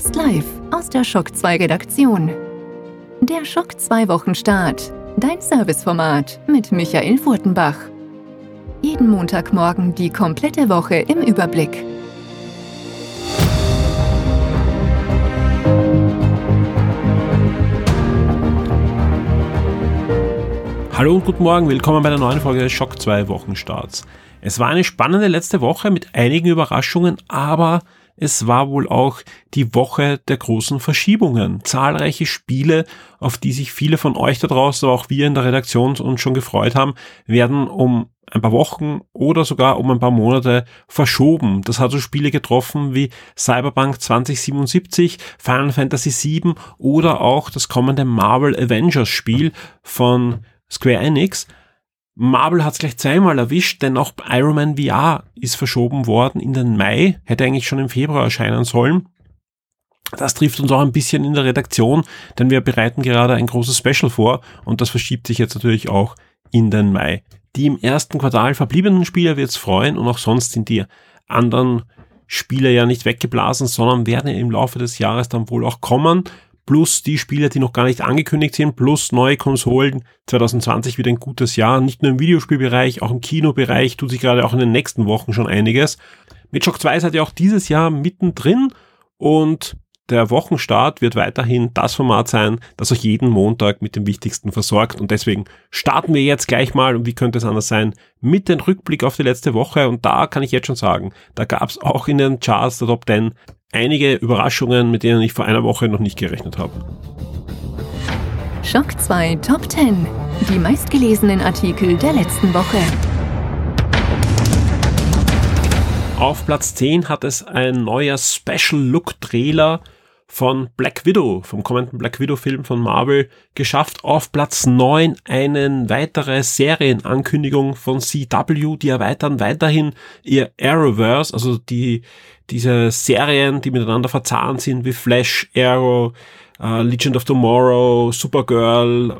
fast live aus der Schock 2 Redaktion. Der Schock 2 Wochenstart. Dein Serviceformat mit Michael Furtenbach. Jeden Montagmorgen die komplette Woche im Überblick. Hallo und guten Morgen, willkommen bei der neuen Folge des Schock 2 Wochenstarts. Es war eine spannende letzte Woche mit einigen Überraschungen, aber es war wohl auch die Woche der großen Verschiebungen. Zahlreiche Spiele, auf die sich viele von euch da draußen, aber auch wir in der Redaktion uns schon gefreut haben, werden um ein paar Wochen oder sogar um ein paar Monate verschoben. Das hat so Spiele getroffen wie Cyberpunk 2077, Final Fantasy VII oder auch das kommende Marvel Avengers Spiel von Square Enix. Marvel hat es gleich zweimal erwischt, denn auch Iron Man VR ist verschoben worden in den Mai, hätte eigentlich schon im Februar erscheinen sollen. Das trifft uns auch ein bisschen in der Redaktion, denn wir bereiten gerade ein großes Special vor und das verschiebt sich jetzt natürlich auch in den Mai. Die im ersten Quartal verbliebenen Spieler wird es freuen und auch sonst sind die anderen Spiele ja nicht weggeblasen, sondern werden im Laufe des Jahres dann wohl auch kommen plus die Spiele, die noch gar nicht angekündigt sind, plus neue Konsolen. 2020 wieder ein gutes Jahr, nicht nur im Videospielbereich, auch im Kinobereich tut sich gerade auch in den nächsten Wochen schon einiges. Mit Shock 2 seid ihr auch dieses Jahr mittendrin und der Wochenstart wird weiterhin das Format sein, das euch jeden Montag mit dem Wichtigsten versorgt. Und deswegen starten wir jetzt gleich mal, und wie könnte es anders sein, mit dem Rückblick auf die letzte Woche. Und da kann ich jetzt schon sagen, da gab es auch in den Charts der Top 10 einige Überraschungen, mit denen ich vor einer Woche noch nicht gerechnet habe. Schock 2 Top 10. Die meistgelesenen Artikel der letzten Woche. Auf Platz 10 hat es ein neuer Special Look Trailer von Black Widow, vom kommenden Black Widow Film von Marvel, geschafft. Auf Platz 9 eine weitere Serienankündigung von CW, die erweitern weiterhin ihr Arrowverse, also die, diese Serien, die miteinander verzahnt sind, wie Flash, Arrow, uh, Legend of Tomorrow, Supergirl,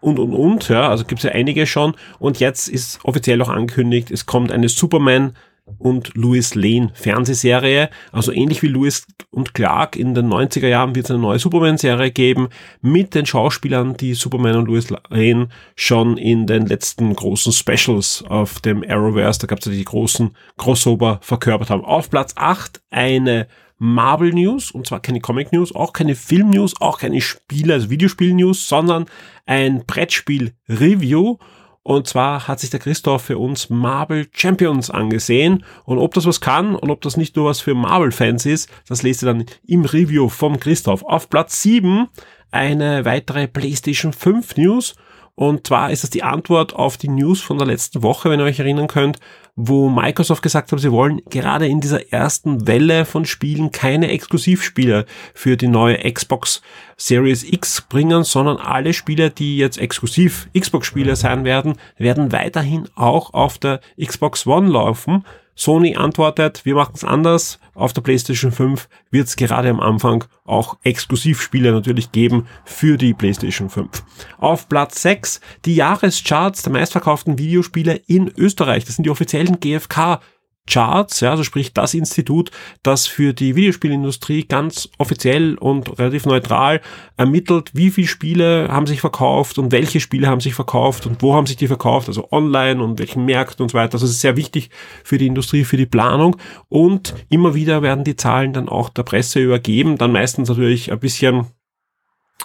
und und und, ja, also gibt's ja einige schon und jetzt ist offiziell auch angekündigt, es kommt eine Superman und Louis Lane Fernsehserie. Also ähnlich wie Louis und Clark in den 90er Jahren wird es eine neue Superman-Serie geben mit den Schauspielern, die Superman und Louis Lane schon in den letzten großen Specials auf dem Arrowverse, da gab es ja die großen Crossover verkörpert haben. Auf Platz 8 eine Marvel News, und zwar keine Comic News, auch keine Film News, auch keine Spiele, also Videospiel News, sondern ein Brettspiel Review und zwar hat sich der Christoph für uns Marvel Champions angesehen. Und ob das was kann und ob das nicht nur was für Marvel-Fans ist, das lest ihr dann im Review vom Christoph. Auf Platz 7 eine weitere PlayStation 5 News. Und zwar ist das die Antwort auf die News von der letzten Woche, wenn ihr euch erinnern könnt, wo Microsoft gesagt hat, sie wollen gerade in dieser ersten Welle von Spielen keine Exklusivspiele für die neue Xbox Series X bringen, sondern alle Spiele, die jetzt exklusiv Xbox-Spiele sein werden, werden weiterhin auch auf der Xbox One laufen. Sony antwortet, wir machen es anders. Auf der PlayStation 5 wird es gerade am Anfang auch Exklusivspiele natürlich geben für die PlayStation 5. Auf Platz 6 die Jahrescharts der meistverkauften Videospiele in Österreich. Das sind die offiziellen GfK Charts, ja, also sprich das Institut, das für die Videospielindustrie ganz offiziell und relativ neutral ermittelt, wie viele Spiele haben sich verkauft und welche Spiele haben sich verkauft und wo haben sich die verkauft, also online und welchen Märkten und so weiter. Also es ist sehr wichtig für die Industrie, für die Planung und immer wieder werden die Zahlen dann auch der Presse übergeben, dann meistens natürlich ein bisschen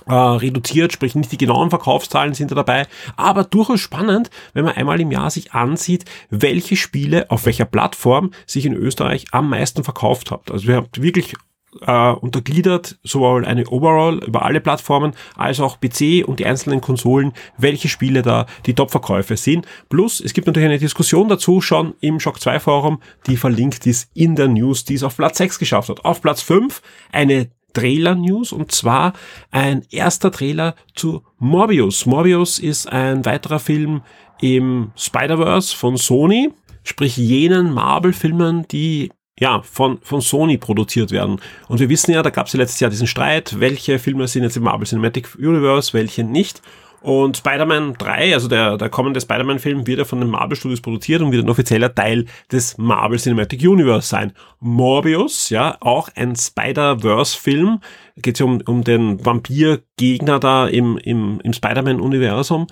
äh, reduziert, sprich nicht die genauen Verkaufszahlen sind da dabei, aber durchaus spannend, wenn man einmal im Jahr sich ansieht, welche Spiele auf welcher Plattform sich in Österreich am meisten verkauft hat. Also wir haben wirklich äh, untergliedert, sowohl eine Overall über alle Plattformen als auch PC und die einzelnen Konsolen, welche Spiele da die Top-Verkäufe sind. Plus, es gibt natürlich eine Diskussion dazu schon im Shock 2 Forum, die verlinkt ist in der News, die es auf Platz 6 geschafft hat. Auf Platz 5 eine Trailer-News und zwar ein erster Trailer zu Morbius. Morbius ist ein weiterer Film im Spider-Verse von Sony, sprich jenen Marvel-Filmen, die ja, von, von Sony produziert werden. Und wir wissen ja, da gab es ja letztes Jahr diesen Streit, welche Filme sind jetzt im Marvel Cinematic Universe, welche nicht. Und Spider-Man 3, also der, der kommende Spider-Man-Film, wird ja von den Marvel Studios produziert und wird ein offizieller Teil des Marvel Cinematic Universe sein. Morbius, ja, auch ein Spider-Verse-Film, geht es um, um den Vampir-Gegner da im, im, im Spider-Man-Universum,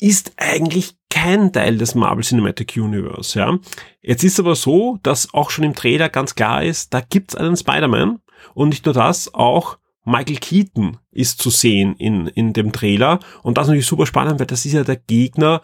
ist eigentlich kein Teil des Marvel Cinematic Universe, ja. Jetzt ist aber so, dass auch schon im Trailer ganz klar ist, da gibt's einen Spider-Man und nicht nur das, auch Michael Keaton ist zu sehen in, in dem Trailer. Und das ist natürlich super spannend, weil das ist ja der Gegner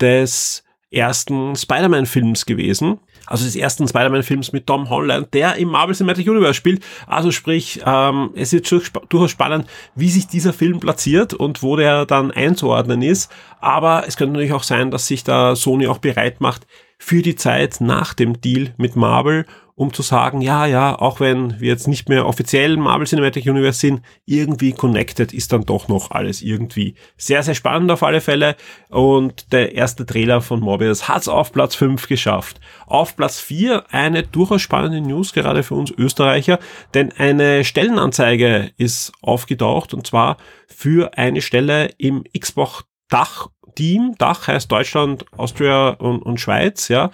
des ersten Spider-Man-Films gewesen. Also des ersten Spider-Man-Films mit Tom Holland, der im Marvel Cinematic Universe spielt. Also sprich, ähm, es ist durchaus spannend, wie sich dieser Film platziert und wo der dann einzuordnen ist. Aber es könnte natürlich auch sein, dass sich da Sony auch bereit macht für die Zeit nach dem Deal mit Marvel um zu sagen, ja, ja, auch wenn wir jetzt nicht mehr offiziell Marvel Cinematic Universe sind, irgendwie connected ist dann doch noch alles irgendwie. Sehr, sehr spannend auf alle Fälle. Und der erste Trailer von Morbius hat es auf Platz 5 geschafft. Auf Platz 4 eine durchaus spannende News, gerade für uns Österreicher, denn eine Stellenanzeige ist aufgetaucht und zwar für eine Stelle im Xbox Dach Team. Dach heißt Deutschland, Austria und, und Schweiz, ja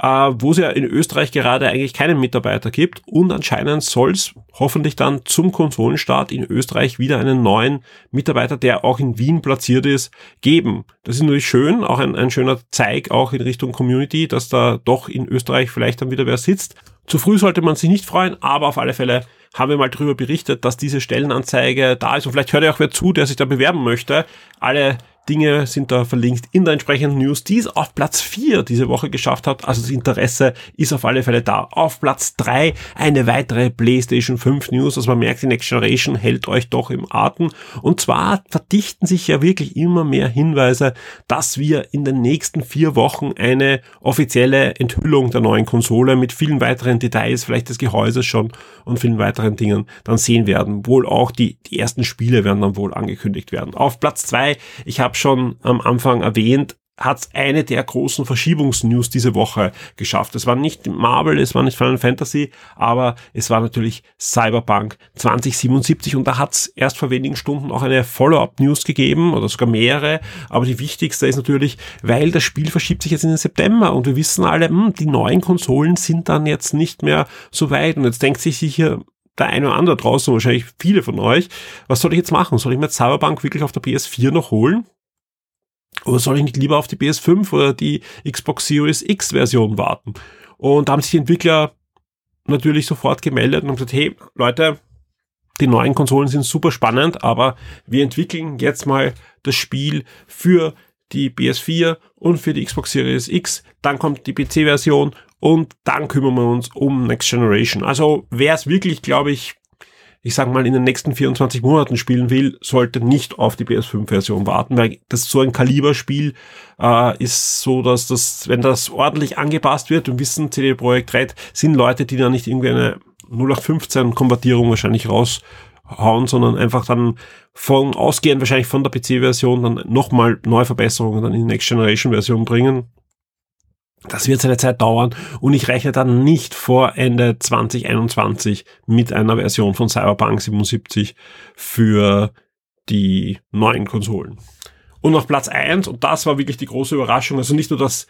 äh, wo es ja in Österreich gerade eigentlich keinen Mitarbeiter gibt und anscheinend soll es hoffentlich dann zum Konsolenstart in Österreich wieder einen neuen Mitarbeiter, der auch in Wien platziert ist, geben. Das ist natürlich schön, auch ein, ein schöner Zeig auch in Richtung Community, dass da doch in Österreich vielleicht dann wieder wer sitzt. Zu früh sollte man sich nicht freuen, aber auf alle Fälle haben wir mal darüber berichtet, dass diese Stellenanzeige da ist und vielleicht hört ja auch wer zu, der sich da bewerben möchte. Alle Dinge sind da verlinkt in der entsprechenden News, die es auf Platz 4 diese Woche geschafft hat. Also das Interesse ist auf alle Fälle da. Auf Platz 3 eine weitere PlayStation 5 News. Also man merkt, die Next Generation hält euch doch im Atem. Und zwar verdichten sich ja wirklich immer mehr Hinweise, dass wir in den nächsten vier Wochen eine offizielle Enthüllung der neuen Konsole mit vielen weiteren Details, vielleicht des Gehäuses schon und vielen weiteren Dingen dann sehen werden. Wohl auch die, die ersten Spiele werden dann wohl angekündigt werden. Auf Platz 2, ich habe habe schon am Anfang erwähnt, hat eine der großen Verschiebungsnews diese Woche geschafft. Es war nicht Marvel, es war nicht Final Fantasy, aber es war natürlich Cyberpunk 2077 und da hat es erst vor wenigen Stunden auch eine Follow-up-News gegeben oder sogar mehrere, aber die wichtigste ist natürlich, weil das Spiel verschiebt sich jetzt in den September und wir wissen alle, mh, hm, die neuen Konsolen sind dann jetzt nicht mehr so weit und jetzt denkt sich sicher der eine oder andere draußen, wahrscheinlich viele von euch, was soll ich jetzt machen? Soll ich mir Cyberpunk wirklich auf der PS4 noch holen? Oder soll ich nicht lieber auf die PS5 oder die Xbox Series X Version warten? Und da haben sich die Entwickler natürlich sofort gemeldet und haben gesagt, hey Leute, die neuen Konsolen sind super spannend, aber wir entwickeln jetzt mal das Spiel für die PS4 und für die Xbox Series X. Dann kommt die PC-Version und dann kümmern wir uns um Next Generation. Also wer es wirklich, glaube ich, ich sag mal, in den nächsten 24 Monaten spielen will, sollte nicht auf die PS5-Version warten, weil das so ein Kaliberspiel äh, ist so, dass das, wenn das ordentlich angepasst wird und wissen, CD Projekt Red sind Leute, die da nicht irgendwie eine 0815-Konvertierung wahrscheinlich raushauen, sondern einfach dann von ausgehend wahrscheinlich von der PC-Version dann nochmal neue Verbesserungen dann in die Next Generation-Version bringen. Das wird seine Zeit dauern und ich rechne dann nicht vor Ende 2021 mit einer Version von Cyberpunk 77 für die neuen Konsolen. Und auf Platz eins und das war wirklich die große Überraschung, also nicht nur, dass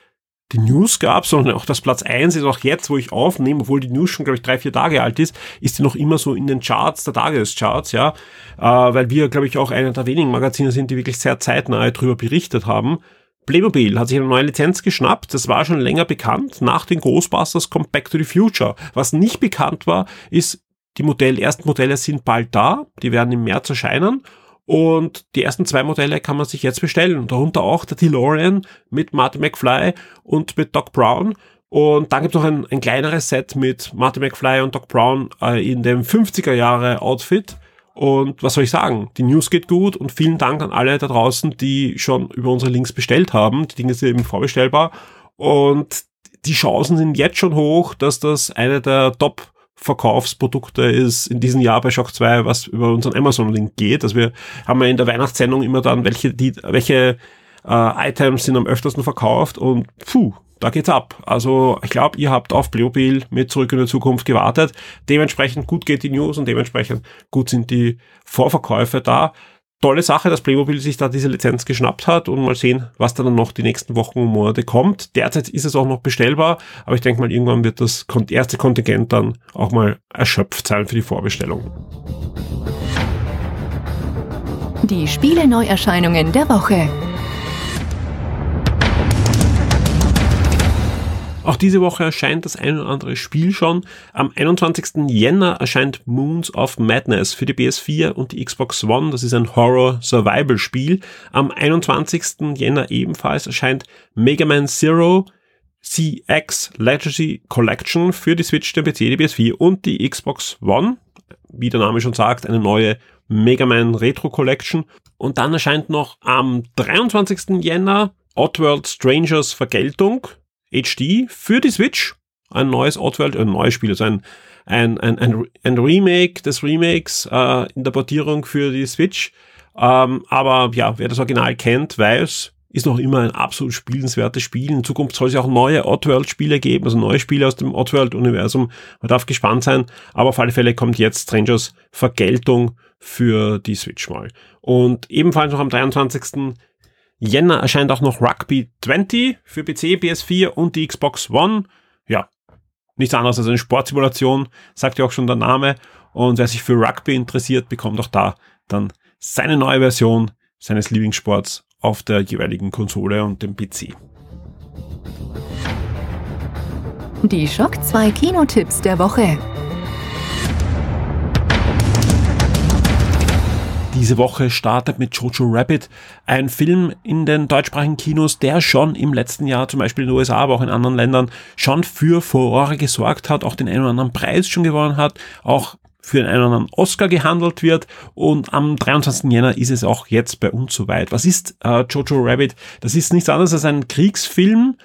die News gab, sondern auch das Platz eins ist auch jetzt, wo ich aufnehme, obwohl die News schon, glaube ich, drei, vier Tage alt ist, ist die noch immer so in den Charts, der Tagescharts, ja, äh, weil wir, glaube ich, auch einer der wenigen Magazine sind, die wirklich sehr zeitnah darüber berichtet haben. Playmobil hat sich eine neue Lizenz geschnappt. Das war schon länger bekannt. Nach den Ghostbusters kommt Back to the Future. Was nicht bekannt war, ist, die Modell, ersten Modelle sind bald da. Die werden im März erscheinen. Und die ersten zwei Modelle kann man sich jetzt bestellen. Darunter auch der DeLorean mit Marty McFly und mit Doc Brown. Und dann gibt es noch ein, ein kleineres Set mit Marty McFly und Doc Brown äh, in dem 50er Jahre Outfit. Und was soll ich sagen? Die News geht gut und vielen Dank an alle da draußen, die schon über unsere Links bestellt haben. Die Dinge sind eben vorbestellbar. Und die Chancen sind jetzt schon hoch, dass das eine der Top Verkaufsprodukte ist in diesem Jahr bei Shock 2, was über unseren Amazon-Link geht. Also wir haben ja in der Weihnachtssendung immer dann, welche, die, welche äh, Items sind am öftersten verkauft und puh, da geht's ab. Also ich glaube, ihr habt auf Playmobil mit Zurück in die Zukunft gewartet. Dementsprechend gut geht die News und dementsprechend gut sind die Vorverkäufe da. tolle Sache, dass Playmobil sich da diese Lizenz geschnappt hat und mal sehen, was da dann noch die nächsten Wochen und Monate kommt. Derzeit ist es auch noch bestellbar, aber ich denke mal, irgendwann wird das erste Kontingent dann auch mal erschöpft sein für die Vorbestellung. Die Spiele-Neuerscheinungen der Woche. Auch diese Woche erscheint das ein oder andere Spiel schon. Am 21. Jänner erscheint Moons of Madness für die PS4 und die Xbox One. Das ist ein Horror-Survival-Spiel. Am 21. Jänner ebenfalls erscheint Mega Man Zero CX Legacy Collection für die Switch, den PC, die PS4 und die Xbox One. Wie der Name schon sagt, eine neue Mega Man Retro Collection. Und dann erscheint noch am 23. Jänner Oddworld Strangers Vergeltung HD für die Switch. Ein neues Oddworld, ein neues Spiel, also ein, ein, ein, ein, ein Remake des Remakes äh, in der Portierung für die Switch. Ähm, aber ja, wer das Original kennt, weiß, ist noch immer ein absolut spielenswertes Spiel. In Zukunft soll es ja auch neue Oddworld-Spiele geben, also neue Spiele aus dem Oddworld-Universum. Man darf gespannt sein, aber auf alle Fälle kommt jetzt Strangers Vergeltung für die Switch mal. Und ebenfalls noch am 23. Jänner erscheint auch noch Rugby 20 für PC, PS4 und die Xbox One. Ja, nichts anderes als eine Sportsimulation, sagt ja auch schon der Name. Und wer sich für Rugby interessiert, bekommt auch da dann seine neue Version seines Lieblingssports auf der jeweiligen Konsole und dem PC. Die Schock 2 Kinotipps der Woche. Diese Woche startet mit Jojo Rabbit ein Film in den deutschsprachigen Kinos, der schon im letzten Jahr, zum Beispiel in den USA, aber auch in anderen Ländern, schon für Furore gesorgt hat, auch den einen oder anderen Preis schon gewonnen hat, auch für den einen oder anderen Oscar gehandelt wird und am 23. Jänner ist es auch jetzt bei uns soweit. Was ist äh, Jojo Rabbit? Das ist nichts anderes als ein Kriegsfilm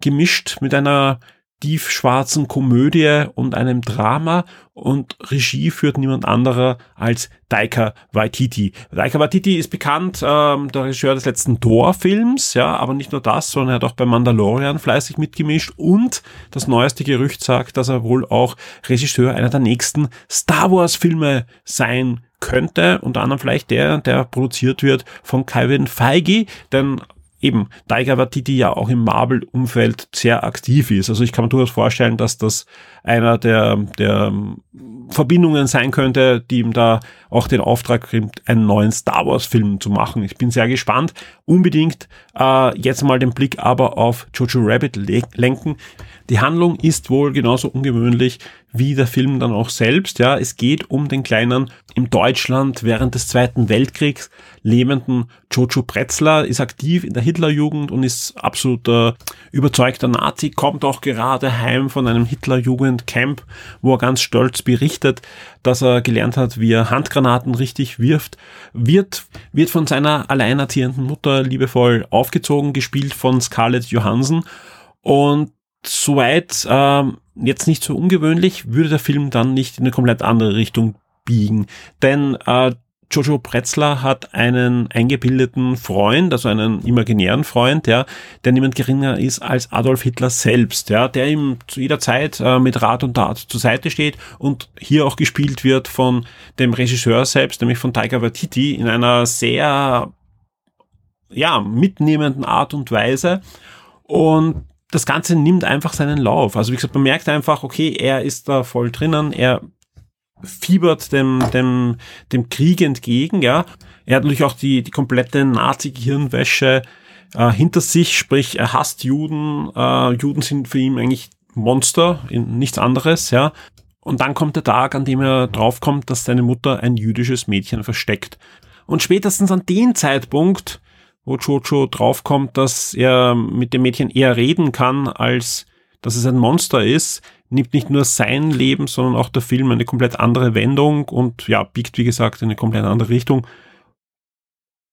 gemischt mit einer tiefschwarzen Komödie und einem Drama und Regie führt niemand anderer als Taika Waititi. Taika Waititi ist bekannt, ähm, der Regisseur des letzten Thor-Films, ja, aber nicht nur das, sondern er hat auch bei Mandalorian fleißig mitgemischt und das neueste Gerücht sagt, dass er wohl auch Regisseur einer der nächsten Star Wars-Filme sein könnte, unter anderem vielleicht der, der produziert wird von Kevin Feige, denn eben Tiger Waititi ja auch im Marvel-Umfeld sehr aktiv ist. Also ich kann mir durchaus vorstellen, dass das einer der, der Verbindungen sein könnte, die ihm da auch den Auftrag gibt, einen neuen Star Wars-Film zu machen. Ich bin sehr gespannt. Unbedingt äh, jetzt mal den Blick aber auf Jojo Rabbit lenken. Die Handlung ist wohl genauso ungewöhnlich wie der Film dann auch selbst. Ja, es geht um den kleinen im Deutschland während des Zweiten Weltkriegs lebenden Jojo Pretzler, ist aktiv in der Hitlerjugend und ist absoluter überzeugter Nazi, kommt auch gerade heim von einem Hitlerjugendcamp, wo er ganz stolz berichtet, dass er gelernt hat, wie er Handgranaten richtig wirft, wird, wird von seiner alleinerziehenden Mutter liebevoll aufgezogen, gespielt von Scarlett Johansson und soweit ähm, jetzt nicht so ungewöhnlich, würde der Film dann nicht in eine komplett andere Richtung biegen. Denn äh, Jojo Pretzler hat einen eingebildeten Freund, also einen imaginären Freund, ja, der niemand geringer ist als Adolf Hitler selbst, ja, der ihm zu jeder Zeit äh, mit Rat und Tat zur Seite steht und hier auch gespielt wird von dem Regisseur selbst, nämlich von Taika Waititi in einer sehr ja, mitnehmenden Art und Weise. Und das Ganze nimmt einfach seinen Lauf. Also wie gesagt, man merkt einfach, okay, er ist da voll drinnen, er fiebert dem, dem, dem Krieg entgegen, ja. Er hat natürlich auch die, die komplette Nazi-Gehirnwäsche äh, hinter sich, sprich, er hasst Juden, äh, Juden sind für ihn eigentlich Monster, nichts anderes, ja. Und dann kommt der Tag, an dem er draufkommt, dass seine Mutter ein jüdisches Mädchen versteckt. Und spätestens an den Zeitpunkt wo Jojo draufkommt, dass er mit dem Mädchen eher reden kann, als dass es ein Monster ist, nimmt nicht nur sein Leben, sondern auch der Film eine komplett andere Wendung und ja, biegt wie gesagt in eine komplett andere Richtung.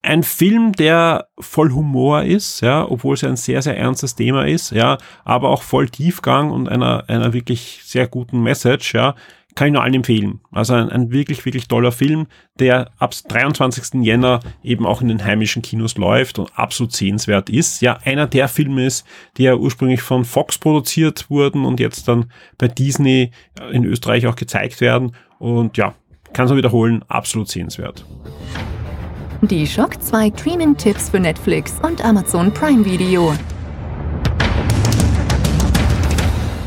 Ein Film, der voll Humor ist, ja, obwohl es ein sehr, sehr ernstes Thema ist, ja, aber auch voll Tiefgang und einer, einer wirklich sehr guten Message, ja kann ich nur allen empfehlen. Also ein, ein, wirklich, wirklich toller Film, der ab 23. Jänner eben auch in den heimischen Kinos läuft und absolut sehenswert ist. Ja, einer der Filme ist, die ja ursprünglich von Fox produziert wurden und jetzt dann bei Disney in Österreich auch gezeigt werden. Und ja, kann es nur wiederholen, absolut sehenswert. Die Shock 2 Streaming-Tipps für Netflix und Amazon Prime Video.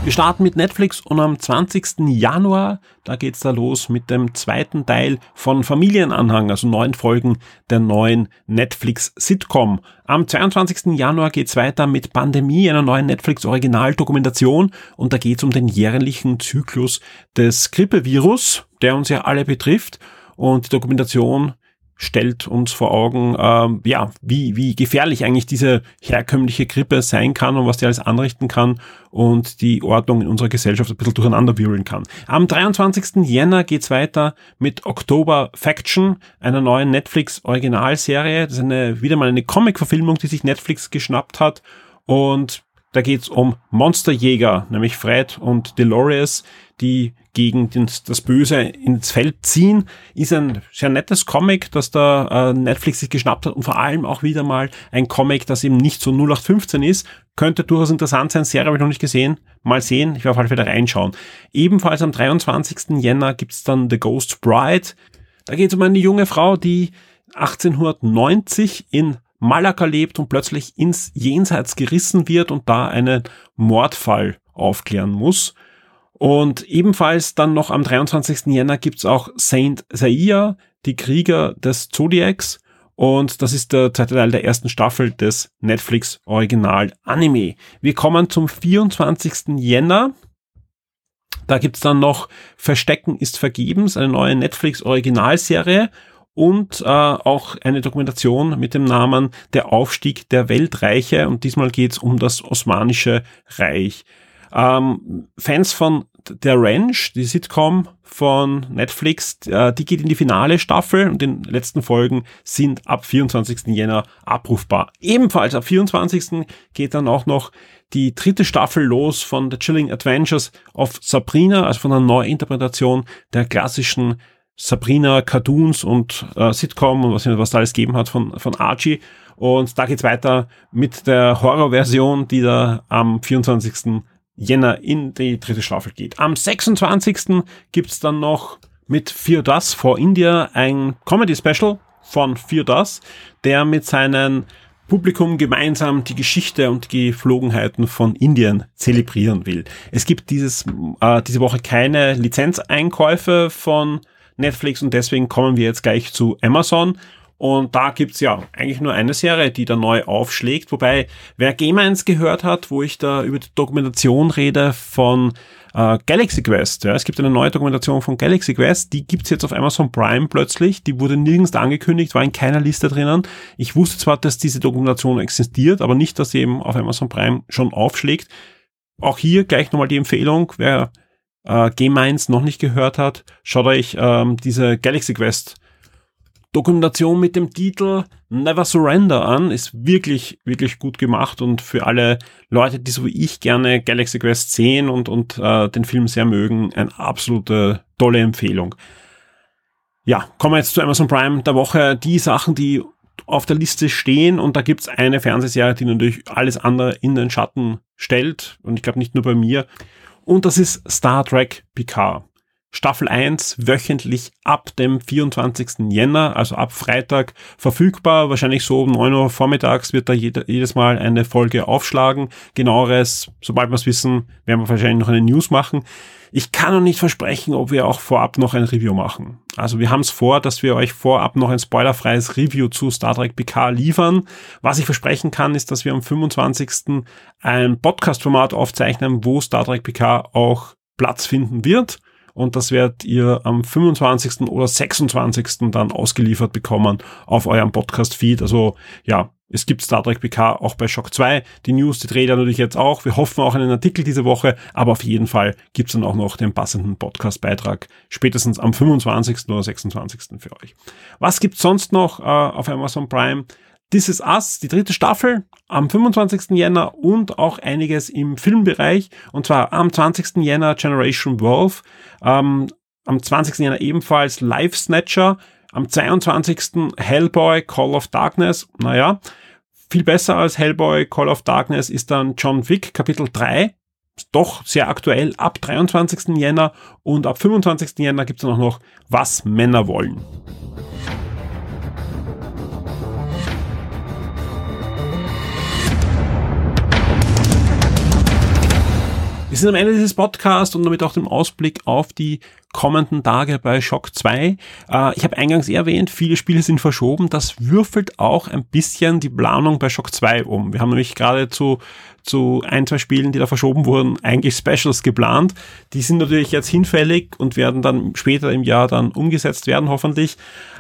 Wir starten mit Netflix und am 20. Januar, da geht's da los mit dem zweiten Teil von Familienanhang, also neun Folgen der neuen Netflix-Sitcom. Am 22. Januar geht's weiter mit Pandemie, einer neuen Netflix-Originaldokumentation und da geht's um den jährlichen Zyklus des Grippevirus, der uns ja alle betrifft und die Dokumentation stellt uns vor Augen, ähm, ja, wie, wie gefährlich eigentlich diese herkömmliche Grippe sein kann und was die alles anrichten kann und die Ordnung in unserer Gesellschaft ein bisschen durcheinander wirbeln kann. Am 23. Jänner geht's weiter mit Oktober Faction, einer neuen Netflix-Originalserie. Das ist eine, wieder mal eine Comic-Verfilmung, die sich Netflix geschnappt hat und da geht's um Monsterjäger, nämlich Fred und Dolores, die gegen das Böse ins Feld ziehen. Ist ein sehr nettes Comic, das da äh, Netflix sich geschnappt hat und vor allem auch wieder mal ein Comic, das eben nicht so 0815 ist. Könnte durchaus interessant sein. Serie habe ich noch nicht gesehen. Mal sehen. Ich werde auf alle Fälle reinschauen. Ebenfalls am 23. Jänner gibt's dann The Ghost Bride. Da geht es um eine junge Frau, die 1890 in Malaga lebt und plötzlich ins Jenseits gerissen wird und da einen Mordfall aufklären muss. Und ebenfalls dann noch am 23. Jänner gibt's auch Saint Seiya, die Krieger des Zodiacs. Und das ist der zweite Teil der ersten Staffel des Netflix Original Anime. Wir kommen zum 24. Jänner. Da gibt's dann noch Verstecken ist vergebens, eine neue Netflix Originalserie und äh, auch eine Dokumentation mit dem Namen Der Aufstieg der Weltreiche. Und diesmal geht's um das Osmanische Reich. Ähm, Fans von der Ranch, die Sitcom von Netflix, äh, die geht in die finale Staffel und die letzten Folgen sind ab 24. Jänner abrufbar. Ebenfalls ab 24. geht dann auch noch die dritte Staffel los von The Chilling Adventures of Sabrina, also von einer Neuinterpretation der klassischen Sabrina Cartoons und äh, Sitcom und was, was da alles gegeben hat von, von Archie. Und da geht's weiter mit der Horrorversion, die da am 24. Jänner in die dritte Staffel geht. Am 26. gibt's dann noch mit Fear Das for India ein Comedy-Special von Fear Das, der mit seinem Publikum gemeinsam die Geschichte und die Geflogenheiten von Indien zelebrieren will. Es gibt dieses, äh, diese Woche keine Lizenzeinkäufe von Netflix und deswegen kommen wir jetzt gleich zu Amazon und da gibt's ja eigentlich nur eine Serie, die da neu aufschlägt. Wobei, wer Game 1 gehört hat, wo ich da über die Dokumentation rede von äh, Galaxy Quest. Ja, es gibt eine neue Dokumentation von Galaxy Quest, die gibt's jetzt auf Amazon Prime plötzlich. Die wurde nirgends angekündigt, war in keiner Liste drinnen. Ich wusste zwar, dass diese Dokumentation existiert, aber nicht, dass sie eben auf Amazon Prime schon aufschlägt. Auch hier gleich nochmal die Empfehlung, wer äh, Game 1 noch nicht gehört hat, schaut euch ähm, diese Galaxy Quest Dokumentation mit dem Titel Never Surrender an. Ist wirklich, wirklich gut gemacht und für alle Leute, die so wie ich gerne Galaxy Quest sehen und, und äh, den Film sehr mögen, eine absolute tolle Empfehlung. Ja, kommen wir jetzt zu Amazon Prime der Woche. Die Sachen, die auf der Liste stehen und da gibt's eine Fernsehserie, die natürlich alles andere in den Schatten stellt und ich glaube nicht nur bei mir. Und das ist Star Trek Picard. Staffel 1 wöchentlich ab dem 24. Jänner, also ab Freitag verfügbar. Wahrscheinlich so um 9 Uhr vormittags wird da jedes Mal eine Folge aufschlagen. Genaueres, sobald wir es wissen, werden wir wahrscheinlich noch eine News machen. Ich kann noch nicht versprechen, ob wir auch vorab noch ein Review machen. Also wir haben es vor, dass wir euch vorab noch ein spoilerfreies Review zu Star Trek PK liefern. Was ich versprechen kann, ist, dass wir am 25. ein Podcast-Format aufzeichnen, wo Star Trek PK auch Platz finden wird und das werdet ihr am 25. oder 26. dann ausgeliefert bekommen auf eurem Podcast-Feed. Also ja, es gibt Star Trek PK auch bei Shock 2. Die News, die dreht ja natürlich jetzt auch. Wir hoffen auch einen Artikel diese Woche, aber auf jeden Fall gibt's dann auch noch den passenden Podcast-Beitrag spätestens am 25. oder 26. für euch. Was gibt's sonst noch äh, auf Amazon Prime? This Is Us, die dritte Staffel, am 25. Jänner und auch einiges im Filmbereich. Und zwar am 20. Jänner Generation Wolf, ähm, am 20. Jänner ebenfalls Life Snatcher, am 22. Hellboy Call of Darkness. Naja, viel besser als Hellboy Call of Darkness ist dann John Wick Kapitel 3. Doch sehr aktuell ab 23. Jänner und ab 25. Jänner gibt es noch, noch Was Männer wollen. Wir sind am Ende dieses Podcasts und damit auch dem Ausblick auf die kommenden Tage bei Shock 2. Äh, ich habe eingangs erwähnt, viele Spiele sind verschoben. Das würfelt auch ein bisschen die Planung bei Shock 2 um. Wir haben nämlich gerade zu, zu ein, zwei Spielen, die da verschoben wurden, eigentlich Specials geplant. Die sind natürlich jetzt hinfällig und werden dann später im Jahr dann umgesetzt werden, hoffentlich.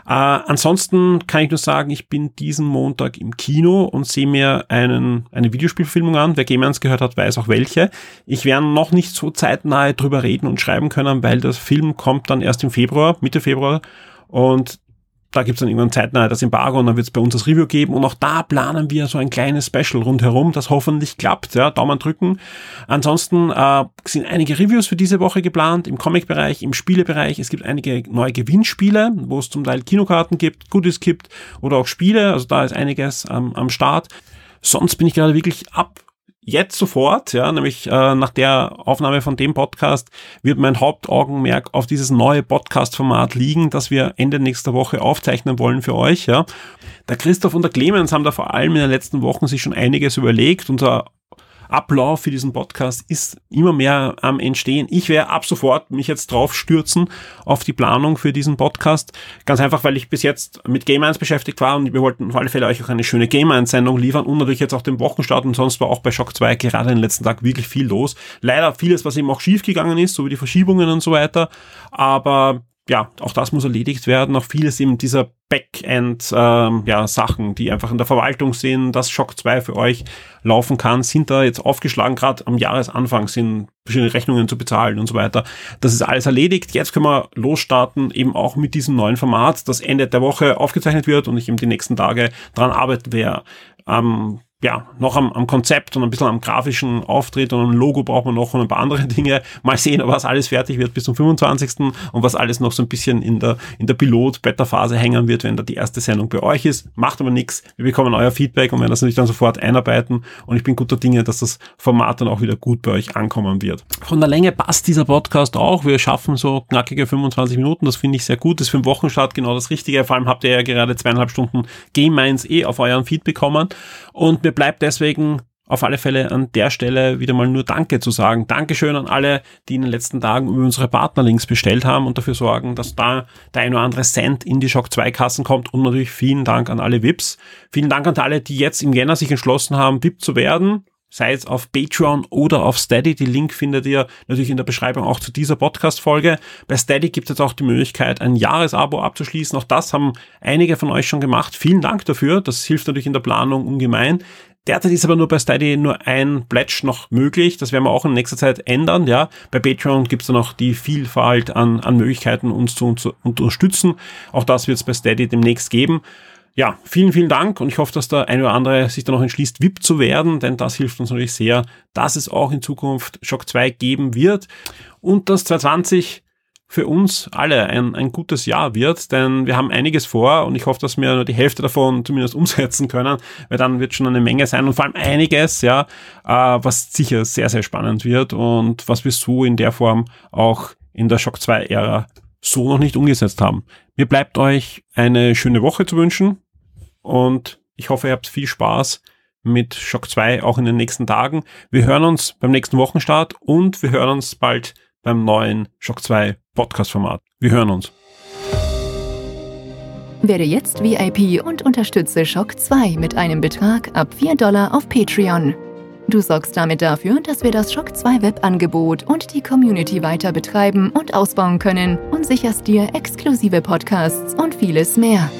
Äh, ansonsten kann ich nur sagen, ich bin diesen Montag im Kino und sehe mir einen, eine Videospielfilmung an. Wer Game gehört hat, weiß auch welche. Ich werde noch nicht so zeitnah drüber reden und schreiben können, weil Film Film kommt dann erst im Februar, Mitte Februar. Und da gibt's dann irgendwann zeitnah das Embargo und dann wird's bei uns das Review geben. Und auch da planen wir so ein kleines Special rundherum, das hoffentlich klappt. Ja, Daumen drücken. Ansonsten äh, sind einige Reviews für diese Woche geplant, im Comic-Bereich, im Spielebereich. Es gibt einige neue Gewinnspiele, wo es zum Teil Kinokarten gibt, Goodies gibt oder auch Spiele. Also da ist einiges ähm, am Start. Sonst bin ich gerade wirklich ab jetzt sofort, ja, nämlich äh, nach der Aufnahme von dem Podcast wird mein Hauptaugenmerk auf dieses neue Podcast-Format liegen, das wir Ende nächster Woche aufzeichnen wollen für euch, ja. Der Christoph und der Clemens haben da vor allem in den letzten Wochen sich schon einiges überlegt. Unser Ablauf für diesen Podcast ist immer mehr am Entstehen. Ich werde ab sofort mich jetzt drauf stürzen auf die Planung für diesen Podcast. Ganz einfach, weil ich bis jetzt mit Game 1 beschäftigt war und wir wollten auf alle Fälle euch auch eine schöne Game 1 Sendung liefern und natürlich jetzt auch den Wochenstart und sonst war auch bei Shock 2 gerade den letzten Tag wirklich viel los. Leider vieles, was eben auch schief gegangen ist, so wie die Verschiebungen und so weiter. Aber ja, auch das muss erledigt werden. Auch vieles eben dieser Backend ähm, ja, Sachen, die einfach in der Verwaltung sind, dass Shock 2 für euch laufen kann, sind da jetzt aufgeschlagen. Gerade am Jahresanfang sind verschiedene Rechnungen zu bezahlen und so weiter. Das ist alles erledigt. Jetzt können wir losstarten, eben auch mit diesem neuen Format, das Ende der Woche aufgezeichnet wird und ich eben die nächsten Tage dran arbeiten werde. Ähm, ja, noch am, am Konzept und ein bisschen am grafischen Auftritt und ein Logo braucht man noch und ein paar andere Dinge. Mal sehen, was alles fertig wird bis zum 25. und was alles noch so ein bisschen in der, in der Pilot-Beta-Phase hängen wird, wenn da die erste Sendung bei euch ist. Macht aber nichts. Wir bekommen euer Feedback und werden das natürlich dann sofort einarbeiten und ich bin guter Dinge, dass das Format dann auch wieder gut bei euch ankommen wird. Von der Länge passt dieser Podcast auch. Wir schaffen so knackige 25 Minuten. Das finde ich sehr gut. Das ist für den Wochenstart genau das Richtige. Vor allem habt ihr ja gerade zweieinhalb Stunden Game Minds eh auf euren Feed bekommen und mir bleibt deswegen auf alle Fälle an der Stelle wieder mal nur Danke zu sagen. Dankeschön an alle, die in den letzten Tagen über unsere Partnerlinks bestellt haben und dafür sorgen, dass da der ein oder andere Cent in die Shock 2 Kassen kommt und natürlich vielen Dank an alle VIPs. Vielen Dank an alle, die jetzt im Jänner sich entschlossen haben, VIP zu werden. Sei es auf Patreon oder auf Steady. Die Link findet ihr natürlich in der Beschreibung auch zu dieser Podcast-Folge. Bei Steady gibt es auch die Möglichkeit, ein Jahresabo abzuschließen. Auch das haben einige von euch schon gemacht. Vielen Dank dafür. Das hilft natürlich in der Planung ungemein. Derzeit ist aber nur bei Steady nur ein Pledge noch möglich. Das werden wir auch in nächster Zeit ändern. Ja, bei Patreon gibt es dann noch die Vielfalt an, an Möglichkeiten, uns zu, zu unterstützen. Auch das wird es bei Steady demnächst geben ja, vielen, vielen Dank und ich hoffe, dass der eine oder andere sich dann noch entschließt, VIP zu werden, denn das hilft uns natürlich sehr, dass es auch in Zukunft Shock 2 geben wird und dass 2020 für uns alle ein, ein gutes Jahr wird, denn wir haben einiges vor und ich hoffe, dass wir nur die Hälfte davon zumindest umsetzen können, weil dann wird schon eine Menge sein und vor allem einiges, ja, äh, was sicher sehr, sehr spannend wird und was wir so in der Form auch in der Shock 2 Ära so noch nicht umgesetzt haben. Mir bleibt euch eine schöne Woche zu wünschen und ich hoffe, ihr habt viel Spaß mit Shock 2 auch in den nächsten Tagen. Wir hören uns beim nächsten Wochenstart und wir hören uns bald beim neuen Shock 2 Podcast-Format. Wir hören uns. Werde jetzt VIP und unterstütze Shock 2 mit einem Betrag ab 4 Dollar auf Patreon. Du sorgst damit dafür, dass wir das Shock 2 Webangebot und die Community weiter betreiben und ausbauen können und sicherst dir exklusive Podcasts und vieles mehr.